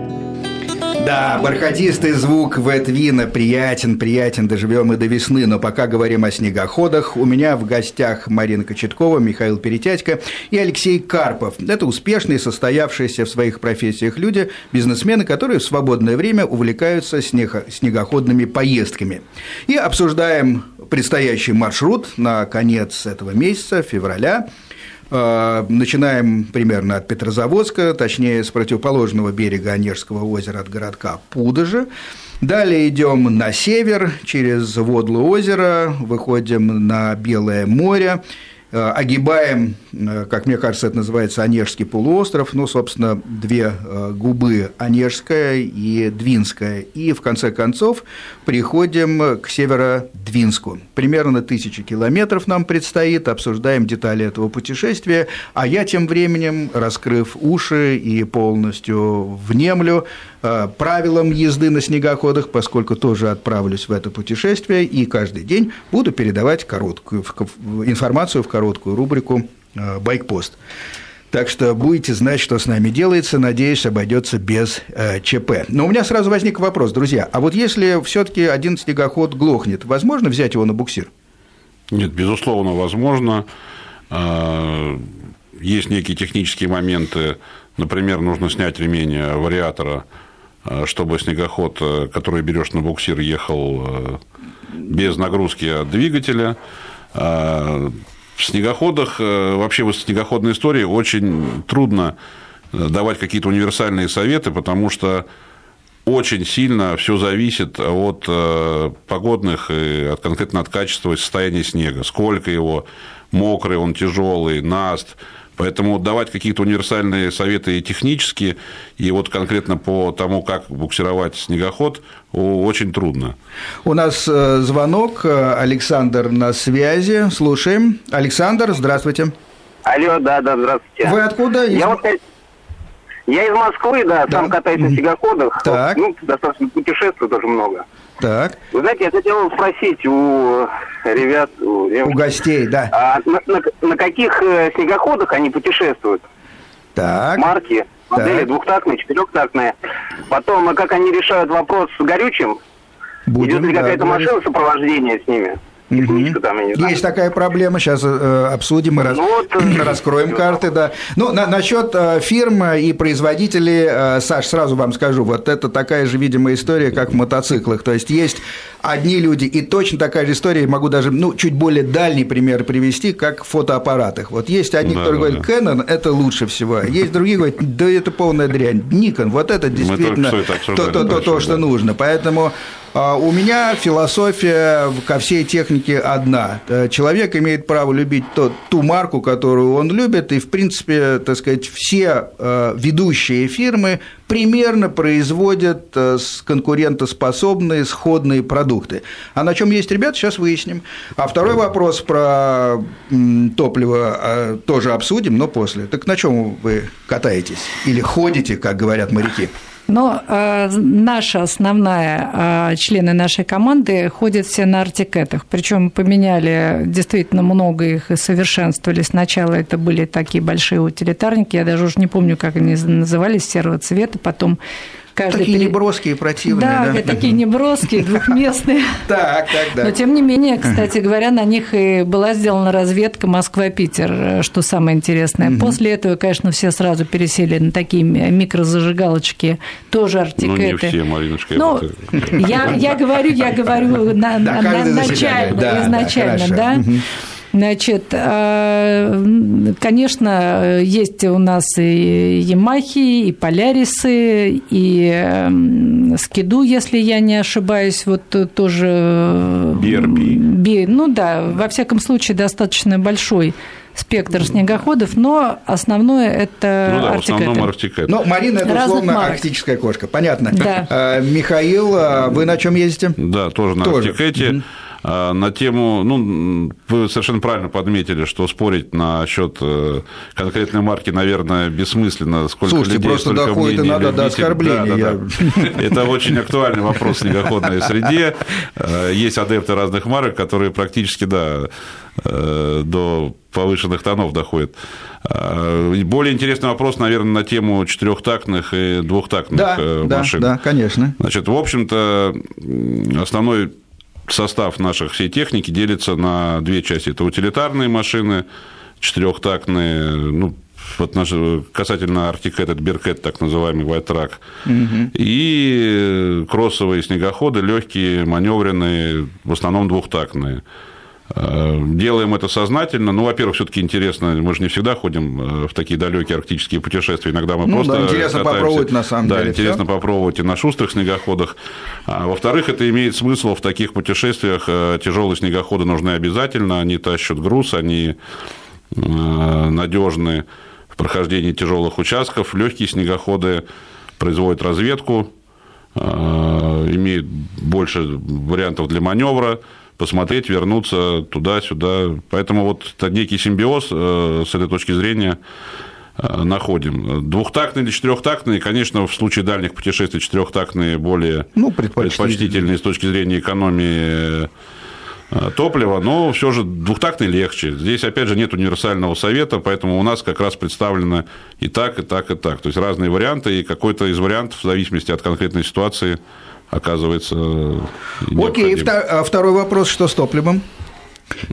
Да, бархатистый звук Ветвина приятен, приятен, доживем и до весны, но пока говорим о снегоходах, у меня в гостях Марина Кочеткова, Михаил Перетятько и Алексей Карпов. Это успешные, состоявшиеся в своих профессиях люди, бизнесмены, которые в свободное время увлекаются снегоходными поездками. И обсуждаем предстоящий маршрут на конец этого месяца, февраля – начинаем примерно от Петрозаводска, точнее, с противоположного берега Онежского озера от городка Пудожа. Далее идем на север, через Водло озеро, выходим на Белое море, огибаем, э, как мне кажется, это называется Онежский полуостров, ну, собственно, две э, губы Онежская и Двинская, и в конце концов приходим к Северодвинску. Примерно тысячи километров нам предстоит, обсуждаем детали этого путешествия, а я тем временем, раскрыв уши и полностью внемлю, Э, правилам езды на снегоходах, поскольку тоже отправлюсь в это путешествие и каждый день буду передавать короткую информацию в короткую рубрику э, «Байкпост». Так что будете знать, что с нами делается. Надеюсь, обойдется без э, ЧП. Но у меня сразу возник вопрос, друзья. А вот если все-таки один снегоход глохнет, возможно взять его на буксир? Нет, безусловно, возможно. Э, есть некие технические моменты. Например, нужно снять ремень вариатора Э, чтобы снегоход, э, который берешь на буксир, ехал э, без нагрузки от двигателя. В снегоходах, вообще в снегоходной истории очень трудно давать какие-то универсальные советы, потому что очень сильно все зависит от погодных от, конкретно от качества и состояния снега. Сколько его, мокрый он, тяжелый, наст – Поэтому давать какие-то универсальные советы и технические, и вот конкретно по тому, как буксировать снегоход, очень трудно. У нас э, звонок. Александр на связи. Слушаем. Александр, здравствуйте. Алло, да, да, здравствуйте. Вы откуда? Я, вот, я из Москвы, да, да. сам катаюсь на снегоходах. Так. Ну, достаточно путешествую тоже много. Так. Вы знаете, я хотел спросить у ребят... У, у гостей, да. А на, на, на каких э, снегоходах они путешествуют? Так. Марки, модели так. двухтактные, четырехтактные. Потом, а как они решают вопрос с горючим? Будем, Идет ли какая-то да, машина сопровождения с ними? Угу. Там, Есть такая проблема, сейчас э, обсудим и раз, ну, вот, э, раскроем все. карты, да. Ну, на, насчет э, фирм и производителей, э, Саш, сразу вам скажу, вот это такая же, видимая история, как в мотоциклах. То есть есть одни люди, и точно такая же история, могу даже, ну, чуть более дальний пример привести, как в фотоаппаратах. Вот есть одни, да, которые да, говорят, Canon – это лучше всего, есть другие говорят, да это полная дрянь, Nikon, вот это действительно то, то, то, то, что нужно. Поэтому у меня философия ко всей технике одна. Э, человек имеет право любить тот, ту марку, которую он любит, и, в принципе, так сказать, все э, ведущие фирмы примерно производят э, конкурентоспособные, сходные продукты. А на чем есть ребята, сейчас выясним. А второй вопрос про топливо тоже обсудим, но после. Так на чем вы катаетесь? Или ходите, как говорят моряки? Но э, наша основная, э, члены нашей команды ходят все на артикетах. Причем поменяли действительно много их и совершенствовали. Сначала это были такие большие утилитарники, я даже уже не помню, как они назывались, серого цвета. Потом каждый такие пере... неброские, противные. Да, да? такие неброские, двухместные. Так, так, да. Но тем не менее, кстати говоря, на них и была сделана разведка Москва-Питер, что самое интересное. После этого, конечно, все сразу пересели на такие микрозажигалочки, тоже артикеты. Ну, не все, Мариночка. Ну, я, я говорю, я говорю на, на, начально, изначально, да. Значит, конечно, есть у нас и Ямахи, и Полярисы, и Скиду, если я не ошибаюсь, вот тоже... BRP. Ну да, во всяком случае, достаточно большой спектр снегоходов, но основное это ну, да, в основном. Ну, Марина – это Разных условно марок. арктическая кошка, понятно. Да. Михаил, а вы на чем ездите? Да, тоже на тоже. Арктикете. Угу на тему, ну, вы совершенно правильно подметили, что спорить насчет э, конкретной марки, наверное, бессмысленно. Сколько Слушайте, людей, просто доходит и надо до оскорбления. Да, да, да. Это очень актуальный вопрос в снегоходной среде. Э, есть адепты разных марок, которые практически, да, э, до повышенных тонов доходит. Более интересный вопрос, наверное, на тему четырехтактных и двухтактных да, машин. Да, да, конечно. Значит, в общем-то, основной состав наших всей техники делится на две части. Это утилитарные машины, четырехтактные, ну, вот наш, касательно Arctic этот Беркет, так называемый White Track, угу. и кроссовые снегоходы, легкие, маневренные, в основном двухтактные. Э, делаем это сознательно. Ну, во-первых, все-таки интересно, мы же не всегда ходим э, в такие далекие арктические путешествия. Иногда мы ну, просто. Да, интересно катаемся. попробовать на самом да, деле. Интересно все. попробовать и на шустрых снегоходах. А, во-вторых, это имеет смысл в таких путешествиях. Э, тяжелые снегоходы нужны обязательно. Они тащат груз, они надежны в прохождении тяжелых участков. Легкие снегоходы производят разведку, имеют больше вариантов для маневра посмотреть, вернуться туда-сюда. Поэтому вот это некий симбиоз э, с этой точки зрения э, находим. Двухтактные или четырехтактные, конечно, в случае дальних путешествий четырехтактные более ну, предпочтительные с точки зрения экономии э, топлива, но все же двухтактный легче. Здесь, опять же, нет универсального совета, поэтому у нас как раз представлено и так, и так, и так. То есть разные варианты, и какой-то из вариантов, в зависимости от конкретной ситуации, оказывается Окей, а второй вопрос, что с топливом?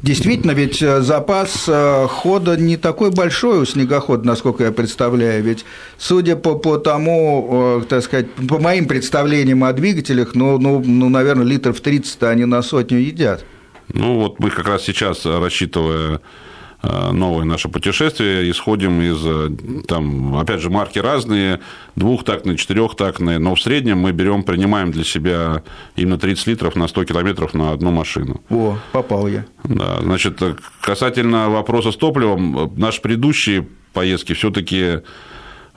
Действительно, ведь э, запас э, хода не такой большой у снегохода, насколько я представляю. Ведь, судя по, по тому, э, так сказать, по моим представлениям о двигателях, ну, ну, ну наверное, литров 30 они на сотню едят. Ну, вот мы как раз сейчас, рассчитывая новое наше путешествие, исходим из, э, там, опять же, марки разные, двухтактные, четырехтактные, но в среднем мы берем, принимаем для себя именно 30 литров на 100 километров на одну машину. О, попал я. Да, значит, касательно вопроса с топливом, наши предыдущие поездки все-таки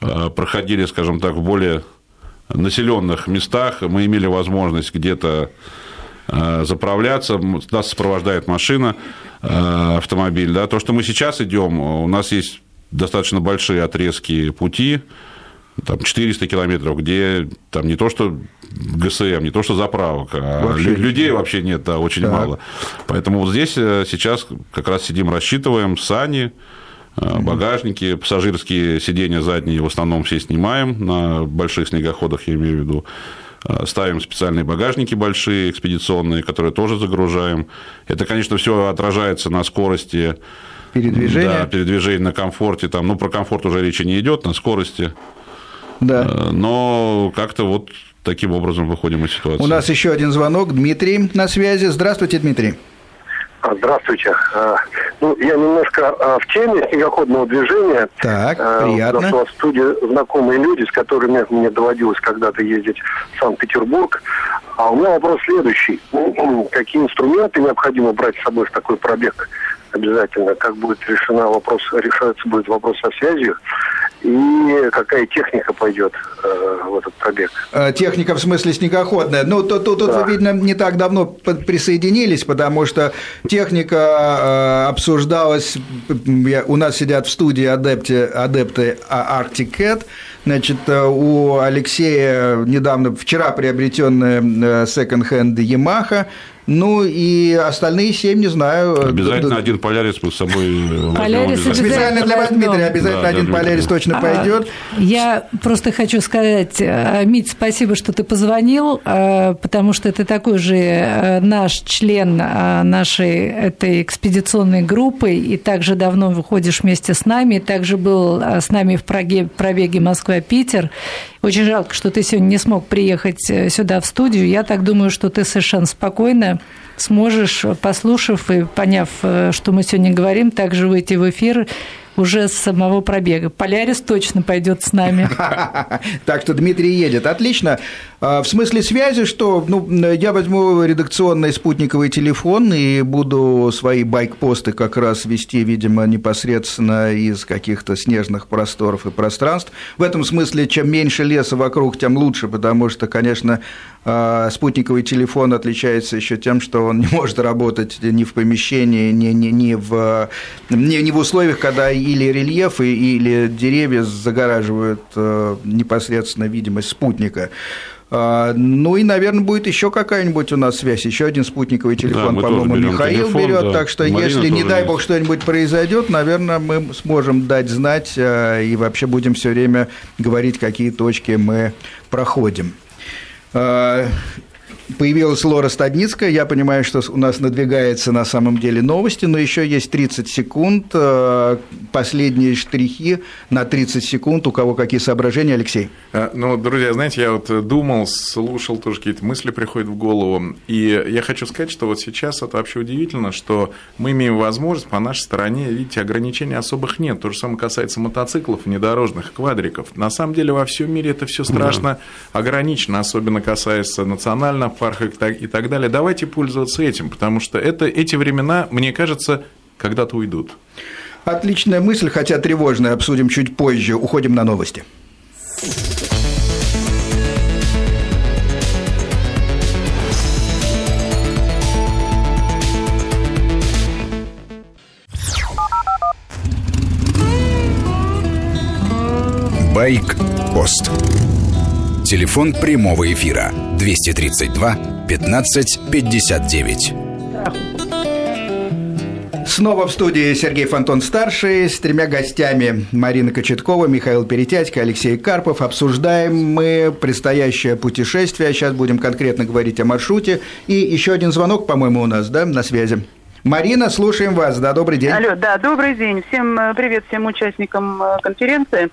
э, проходили, скажем так, в более населенных местах, мы имели возможность где-то заправляться, нас сопровождает машина, Э, автомобиль. Да? То, что мы сейчас идем, у нас есть достаточно большие отрезки пути, там 400 километров, где там не то что ГСМ, не то что заправок, а вообще людей нет. вообще нет, да, очень так. мало. Поэтому вот здесь э, сейчас как раз сидим, рассчитываем сани, э, багажники, пассажирские сиденья задние в основном все снимаем на больших снегоходах, я имею в виду. Э, ставим специальные багажники большие, экспедиционные, которые тоже загружаем. Это, конечно, все отражается на скорости передвижения. Да, передвижение на комфорте. Там, ну, про комфорт уже речи не идет, на скорости. Да. Э, но как-то вот таким образом выходим из ситуации. У нас еще один звонок. Дмитрий на связи. Здравствуйте, Дмитрий. А, здравствуйте. А, ну, я немножко а, в теме снегоходного движения. Так, приятно. У нас в студии знакомые люди, с которыми мне доводилось когда-то ездить в Санкт-Петербург. А у меня вопрос следующий. Какие инструменты необходимо брать с собой в такой пробег? Обязательно. Как будет решена вопрос, решается будет вопрос со связью и какая техника пойдет э, в этот пробег. Э, техника в смысле снегоходная. Ну, тут, тут, да. вы, видно, не так давно присоединились, потому что техника э, обсуждалась, у нас сидят в студии адепты, адепты Arctic Cat, Значит, э, у Алексея недавно, вчера приобретенная секонд-хенд Yamaha, ну и остальные семь, не знаю. Обязательно один полярис мы с собой полярис Специально для вас, Дмитрий, обязательно да, один полярис точно а, пойдет. Я просто хочу сказать, э, Мить, спасибо, что ты позвонил, э, потому что ты такой же э, наш член нашей этой экспедиционной группы, и также давно выходишь вместе с нами, также был с нами в Праге, пробеге Москва-Питер. Очень жалко, что ты сегодня не смог приехать сюда в студию. Я так думаю, что ты совершенно спокойно сможешь, послушав и поняв, э, что мы сегодня говорим, также выйти в эфир уже с самого пробега. Полярис точно пойдет с нами. Так что Дмитрий едет. Отлично. А, в смысле связи, что ну, я возьму редакционный спутниковый телефон и буду свои байкпосты как раз вести, видимо, непосредственно из каких-то снежных просторов и пространств. В этом смысле, чем меньше леса вокруг, тем лучше, потому что, конечно, спутниковый телефон отличается еще тем, что он не может работать ни в помещении, ни, ни, ни, в, ни, ни в условиях, когда или рельефы, или деревья загораживают э, непосредственно видимость спутника. А, ну и, наверное, будет еще какая-нибудь у нас связь, еще один спутниковый телефон, да, по-моему, Михаил телефон, берет. Да. Так что, Марина если, не дай бог, что-нибудь произойдет, наверное, мы сможем дать знать а, и вообще будем все время говорить, какие точки мы проходим. Uh, Появилась Лора Стадницкая. Я понимаю, что у нас надвигается на самом деле новости, но еще есть 30 секунд. Э, последние штрихи на 30 секунд. У кого какие соображения, Алексей? Э, ну, друзья, знаете, я вот думал, слушал, тоже какие-то мысли приходят в голову. И я хочу сказать, что вот сейчас это вообще удивительно, что мы имеем возможность по нашей стороне, видите, ограничений особых нет. То же самое касается мотоциклов, внедорожных, квадриков. На самом деле во всем мире это все страшно да. ограничено, особенно касается национального парках и так далее. Давайте пользоваться этим, потому что это, эти времена, мне кажется, когда-то уйдут. Отличная мысль, хотя тревожная, обсудим чуть позже. Уходим на новости. Байк-пост. Телефон прямого эфира 232 15 59. Снова в студии Сергей Фонтон старший с тремя гостями Марина Кочеткова, Михаил Перетятько, Алексей Карпов. Обсуждаем мы предстоящее путешествие. Сейчас будем конкретно говорить о маршруте. И еще один звонок, по-моему, у нас, да, на связи. Марина, слушаем вас. Да, добрый день. Алло, да, добрый день. Всем э, привет всем участникам э, конференции.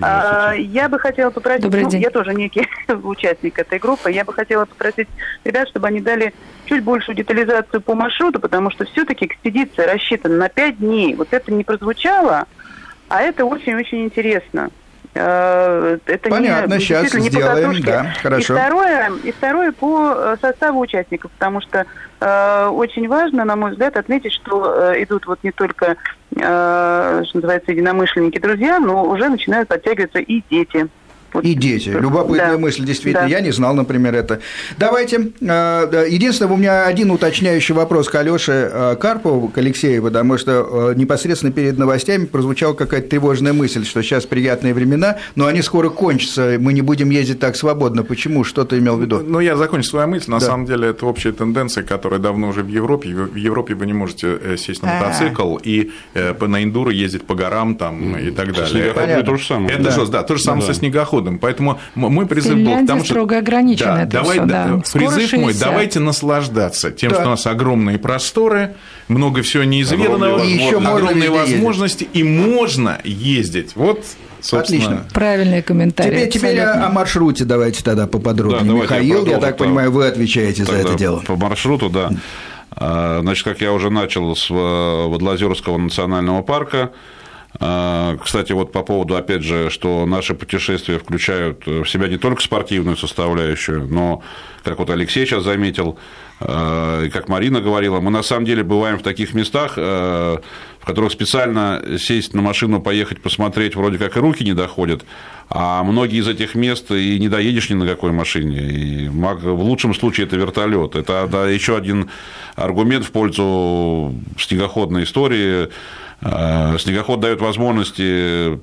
А, я бы хотела попросить, добрый ну, день. я тоже некий участник этой группы, я бы хотела попросить ребят, чтобы они дали чуть большую детализацию по маршруту, потому что все-таки экспедиция рассчитана на 5 дней. Вот это не прозвучало, а это очень-очень интересно. Э, это Понятно, не, сейчас не сделаем, да, хорошо. И второе, и второе по э, составу участников, потому что э, очень важно, на мой взгляд, отметить, что э, идут вот не только, э, что называется, единомышленники, друзья, но уже начинают подтягиваться и дети. И дети. Любопытная да. мысль, действительно. Да. Я не знал, например, это. Давайте. Э, единственное, у меня один уточняющий вопрос к Алёше э, Карпову, к Алексею, потому что э, непосредственно перед новостями прозвучала какая-то тревожная мысль, что сейчас приятные времена, но они скоро кончатся, мы не будем ездить так свободно. Почему? Что ты имел в виду? Ну, я закончу свою мысль. На да. самом деле, это общая тенденция, которая давно уже в Европе. В Европе вы не можете сесть на мотоцикл и на эндуро ездить по горам там, и так далее. Это то же самое. Это да. же, да, то же самое да. со снегоходом снегоходом. Поэтому мой призыв был к тому, что... строго ограничено да, это давай, все, да. Призыв 60. мой, давайте наслаждаться тем, да. что у нас огромные просторы, много всего неизведанного, и еще огромные возможности, ездить. и можно ездить. Вот Собственно. Отлично. Правильные комментарии. Теперь, теперь о, маршруте давайте тогда поподробнее. Да, Михаил, я, я так понимаю, вы отвечаете за это дело. По маршруту, да. А, значит, как я уже начал с э, Водолазерского национального парка, кстати, вот по поводу, опять же, что наши путешествия включают в себя не только спортивную составляющую, но, как вот Алексей сейчас заметил, а, и как Марина говорила, мы на самом деле бываем в таких местах, а, в которых специально сесть на машину, поехать посмотреть, вроде как и руки не доходят, а многие из этих мест и не доедешь ни на какой машине. И в лучшем случае это вертолет. Это да, еще один аргумент в пользу снегоходной истории Э, снегоход дает возможности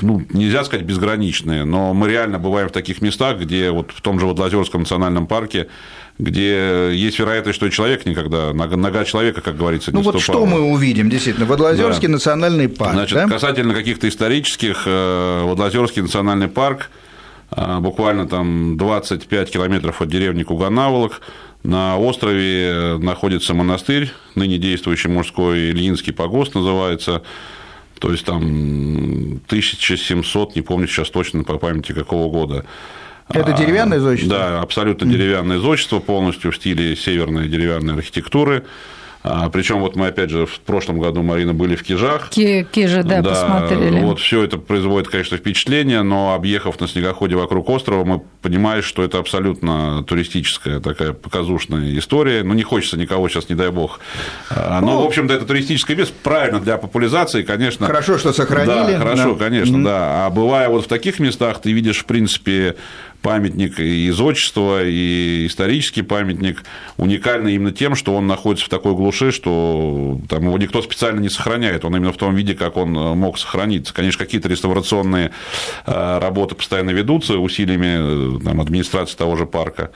ну, нельзя сказать безграничные, но мы реально бываем в таких местах, где вот в том же Водолазерском национальном парке, где есть вероятность, что человек никогда, нога человека, как говорится, не Ну вот что мы увидим, действительно, Водолазерский да. национальный парк. Значит, да? касательно каких-то исторических, э, Водолазерский национальный парк, э, буквально там 25 километров от деревни Куганаволок, на острове находится монастырь, ныне действующий мужской Ильинский погост называется. То есть там 1700, не помню сейчас точно по памяти какого года. Это деревянное зодчество? Да, абсолютно деревянное зодчество, полностью в стиле северной деревянной архитектуры. А, Причем вот мы, опять же, в прошлом году, Марина, были в Кижах. Кижи, да, да, посмотрели. Вот все это производит, конечно, впечатление, но объехав на снегоходе вокруг острова, мы понимаем, что это абсолютно туристическая такая показушная история. Ну, не хочется никого сейчас, не дай бог. А, но, ну, в общем-то, это туристическое место, правильно для популяризации, конечно. Хорошо, что сохранили. Да, хорошо, да. конечно, mm-hmm. да. А бывая вот в таких местах, ты видишь, в принципе, памятник и из отчества, и исторический памятник уникальный именно тем, что он находится в такой глуши, что там его никто специально не сохраняет, он именно в том виде, как он мог сохраниться. Конечно, какие-то реставрационные э, работы постоянно ведутся усилиями э, там, администрации того же парка.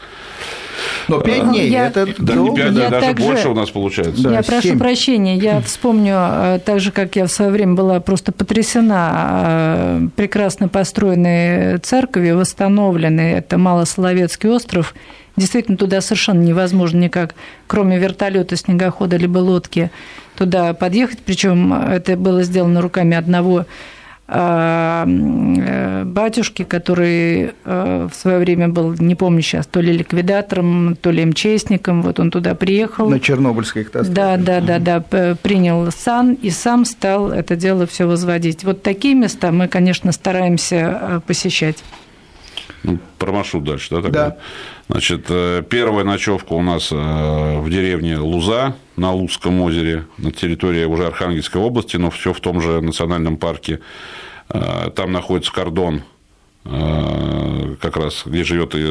Но пять дней, я, это да, не 5, я даже также, больше у нас получается. Да, я 7. прошу прощения, я вспомню, э, так же, как я в свое время была просто потрясена прекрасно построенной церковью, восстановленной, это Малосоловецкий остров, Действительно, туда совершенно невозможно никак, кроме вертолета, снегохода либо лодки, туда подъехать. Причем это было сделано руками одного э, батюшки, который э, в свое время был, не помню сейчас, то ли ликвидатором, то ли МЧСником, вот он туда приехал. На Чернобыльской катастрофе. Да, да, да, да, принял сан и сам стал это дело все возводить. Вот такие места мы, конечно, стараемся э, посещать. Ну, про маршрут дальше, да? Тогда? Да. Значит, первая ночевка у нас в деревне Луза на Лузском озере, на территории уже Архангельской области, но все в том же национальном парке Э, там находится кордон э, как раз, где живет и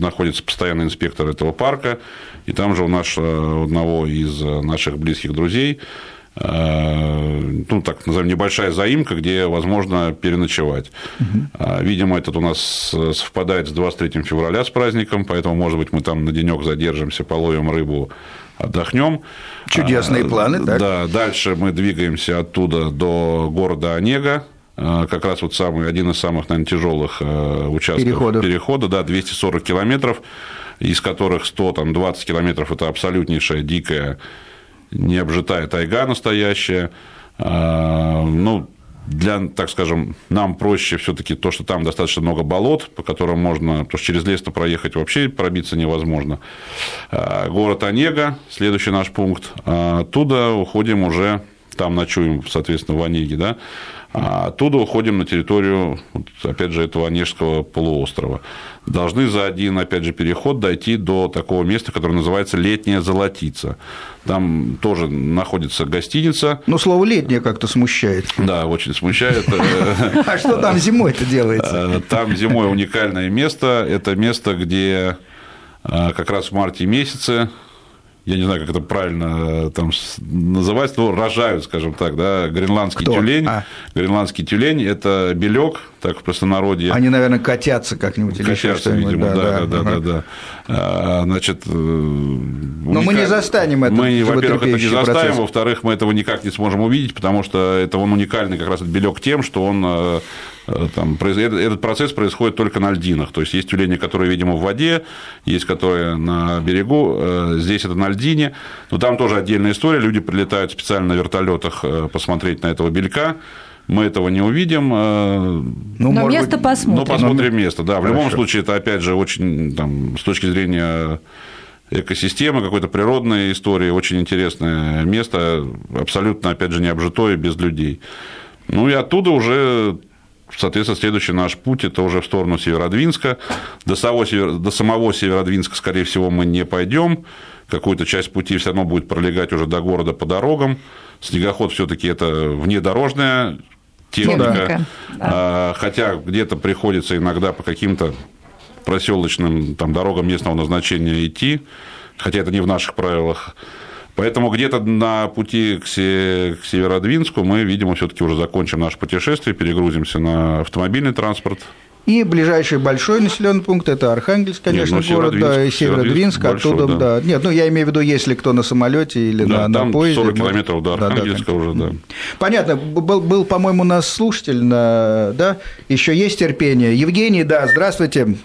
находится постоянный инспектор этого парка, и там же у нас э, одного из наших близких друзей, ну, так назовем, небольшая заимка, где возможно переночевать. Угу. Видимо, этот у нас совпадает с 23 февраля с праздником, поэтому, может быть, мы там на денек задержимся, половим рыбу, отдохнем. Чудесные планы, так? Да, дальше мы двигаемся оттуда до города Онега, Э, как раз вот самый, один из самых, наверное, тяжелых э, участков Переходов. перехода, да, 240 километров, из которых 120 километров – это абсолютнейшая дикая необжитая тайга настоящая. Э, ну, для, так скажем, нам проще все-таки то, что там достаточно много болот, по которым можно, потому что через лес-то проехать вообще пробиться невозможно. Город Онега, следующий наш пункт. Оттуда уходим уже, там ночуем, соответственно, в Онеге, да, а оттуда уходим на территорию, опять же, этого Онежского полуострова. Должны за один, опять же, переход дойти до такого места, которое называется Летняя Золотица. Там тоже находится гостиница. Но слово «летняя» как-то смущает. Да, очень смущает. А что там зимой-то делается? Э, там зимой уникальное место. Это место, где э, как раз в марте месяце я не знаю, как это правильно э, там называть, но рожают, скажем так, да, гренландский Кто? тюлень. А. Гренландский тюлень – это белек, так в простонародье. Они, наверное, котятся как-нибудь Котятся, видимо, да, да, да, да, да. А, значит, э, Но мы не застанем это. Мы, во-первых, это не заставим, во-вторых, мы этого никак не сможем увидеть, потому что это он уникальный как раз этот белек тем, что он э, там, этот процесс происходит только на льдинах. То есть есть тюлени, которые, видимо, в воде, есть которые на берегу. Здесь это на льдине. Но там тоже отдельная история. Люди прилетают специально на вертолетах посмотреть на этого белька мы этого не увидим. Э, ну, Но место быть, посмотрим. Ну, посмотрим место, да. В Хорошо. любом случае, это, опять же, очень, там, с точки зрения экосистемы, какой-то природной истории, очень интересное место, абсолютно, опять же, не обжитое, без людей. Ну, и оттуда уже Соответственно, следующий наш путь – это уже в сторону Северодвинска. До самого, до самого Северодвинска, скорее всего, мы не пойдем. Какую-то часть пути все равно будет пролегать уже до города по дорогам. Снегоход все таки это внедорожная техника, да. хотя где-то приходится иногда по каким-то проселочным там, дорогам местного назначения идти, хотя это не в наших правилах. Поэтому где-то на пути к Северодвинску мы, видимо, все-таки уже закончим наше путешествие, перегрузимся на автомобильный транспорт, и ближайший большой населенный пункт – это Архангельск, конечно, Нет, ну, город, да, и Северодвинск, оттуда, да. да. Нет, ну, я имею в виду, если кто на самолете или да, на, на поезде. 40 километров до Архангельска да, да, уже, да. Понятно. Был, был по-моему, у нас слушатель, да, еще есть терпение. Евгений, да, здравствуйте.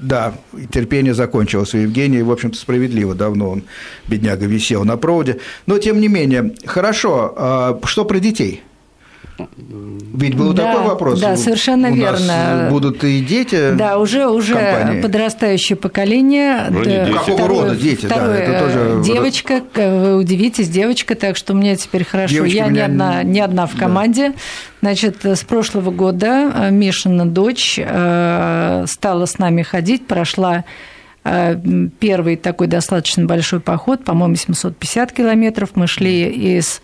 Да, терпение закончилось у Евгения, в общем-то, справедливо, давно он, бедняга, висел на проводе. Но, тем не менее, хорошо, а что про детей? Ведь был да, такой вопрос. Да, совершенно у верно. Нас будут и дети. Да, уже уже компании. подрастающее поколение. Да, какого второе, рода дети? Второе, да, это тоже девочка. Вы удивитесь, девочка, так что у меня теперь хорошо. Девочки Я не одна, не одна в команде. Да. Значит, с прошлого года э, Мишина дочь э, стала с нами ходить, прошла э, первый такой достаточно большой поход, по-моему, 750 километров. Мы шли из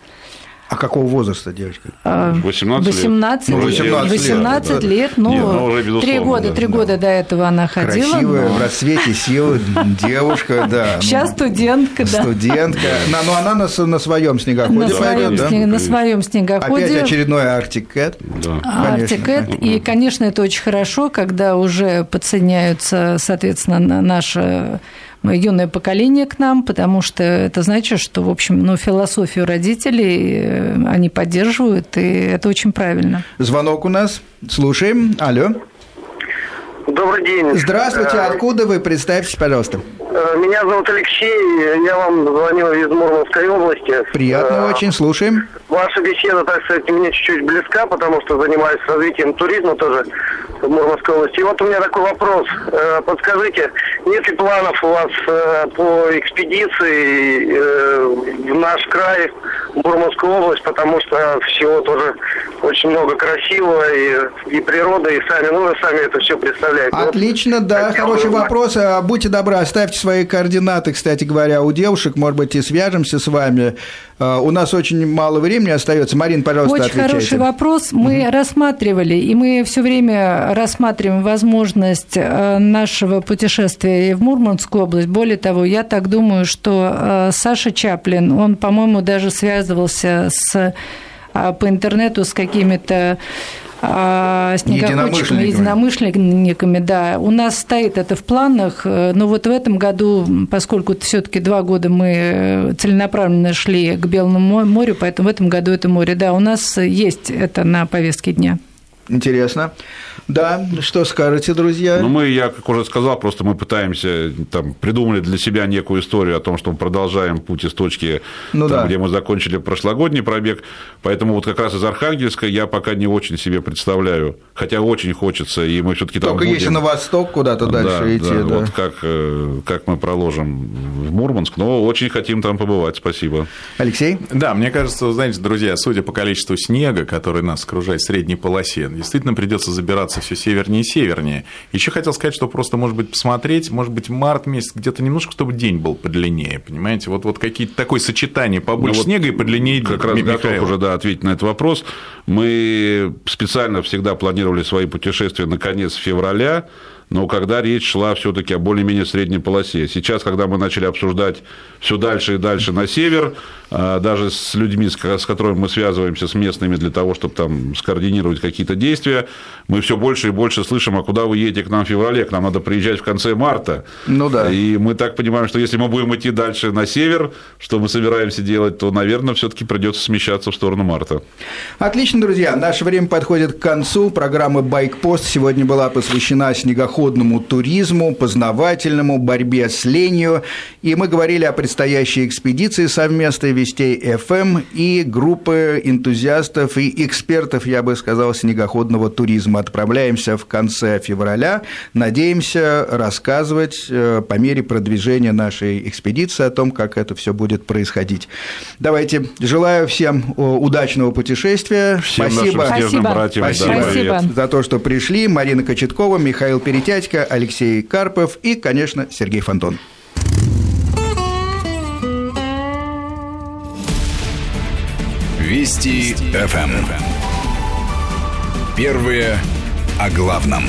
а какого возраста девочка? 18 лет. 18 ну, 18 лет. 18 лет, ну, Нет, ну уже, 3 года, да, 3 да. года до этого она ходила. Красивая, но... в расцвете сил девушка, да. Сейчас ну, студентка, да. Студентка. Но, но она на, на своем снегоходе на своем, да? снег, на своем снегоходе. Опять очередной Cat. Да. Cat. И, конечно, это очень хорошо, когда уже подсоединяются, соответственно, наша юное поколение к нам, потому что это значит, что, в общем, ну, философию родителей э, они поддерживают, и это очень правильно. Звонок у нас. Слушаем. Алло. Добрый день. Здравствуйте. Э, Откуда вы? Представьтесь, пожалуйста. Э, меня зовут Алексей. Я вам звоню из Мурманской области. Приятно очень. Слушаем. Ваша беседа, так сказать, мне чуть-чуть близка, потому что занимаюсь развитием туризма тоже в Мурманской области. И вот у меня такой вопрос. Э, подскажите, нет ли планов у вас э, по экспедиции э, в наш край, в Мурманскую область, потому что всего тоже очень много красивого, и, и природа, и сами, ну, вы сами это все представляете. Отлично, вот, да, хороший бы... вопрос. Будьте добры, оставьте свои координаты, кстати говоря, у девушек, может быть, и свяжемся с вами. У нас очень мало времени остается. Марин, пожалуйста, Очень отвечайте. хороший вопрос. Мы угу. рассматривали, и мы все время рассматриваем возможность э, нашего путешествия в Мурманскую область. Более того, я так думаю, что э, Саша Чаплин, он, по-моему, даже связывался с э, по интернету с какими-то снегоходчиками, единомышленниками, да. У нас стоит это в планах, но вот в этом году, поскольку все таки два года мы целенаправленно шли к Белому морю, поэтому в этом году это море, да, у нас есть это на повестке дня. Интересно. Да, что скажете, друзья? Ну, мы, я как уже сказал, просто мы пытаемся, там, придумали для себя некую историю о том, что мы продолжаем путь из точки, ну, там, да. где мы закончили прошлогодний пробег, поэтому вот как раз из Архангельска я пока не очень себе представляю, хотя очень хочется, и мы все таки там Только будем... если на восток куда-то дальше да, идти, да, да. вот как, э, как мы проложим в Мурманск, но очень хотим там побывать, спасибо. Алексей? Да, мне кажется, знаете, друзья, судя по количеству снега, который нас окружает в средней полосе, действительно придется забираться все севернее и севернее. Еще хотел сказать, что просто, может быть, посмотреть, может быть, март месяц где-то немножко, чтобы день был подлиннее, понимаете? Вот, вот какие-то такое сочетание побольше ну, снега и подлиннее Как раз Михаил. готов уже да, ответить на этот вопрос. Мы специально всегда планировали свои путешествия на конец февраля, но когда речь шла все-таки о более-менее средней полосе. Сейчас, когда мы начали обсуждать все дальше и дальше на север, а, даже с людьми, с которыми мы связываемся, с местными для того, чтобы там скоординировать какие-то действия, мы все больше и больше слышим, а куда вы едете к нам в феврале, к нам надо приезжать в конце марта. Ну да. И мы так понимаем, что если мы будем идти дальше на север, что мы собираемся делать, то, наверное, все-таки придется смещаться в сторону марта. Отлично, друзья. Наше время подходит к концу. Программа «Байкпост» сегодня была посвящена снегоходному туризму, познавательному, борьбе с ленью. И мы говорили о предстоящей экспедиции совместной Вестей ФМ и группы энтузиастов и экспертов, я бы сказал, снегоходного туризма. Отправляемся в конце февраля. Надеемся рассказывать э, по мере продвижения нашей экспедиции о том, как это все будет происходить. Давайте. Желаю всем э, удачного путешествия. Всем Спасибо. Спасибо. Братьям, Спасибо. Спасибо за то, что пришли. Марина Кочеткова, Михаил Перетятько, Алексей Карпов и, конечно, Сергей Фонтон. Вести ФМ. Первые о главном.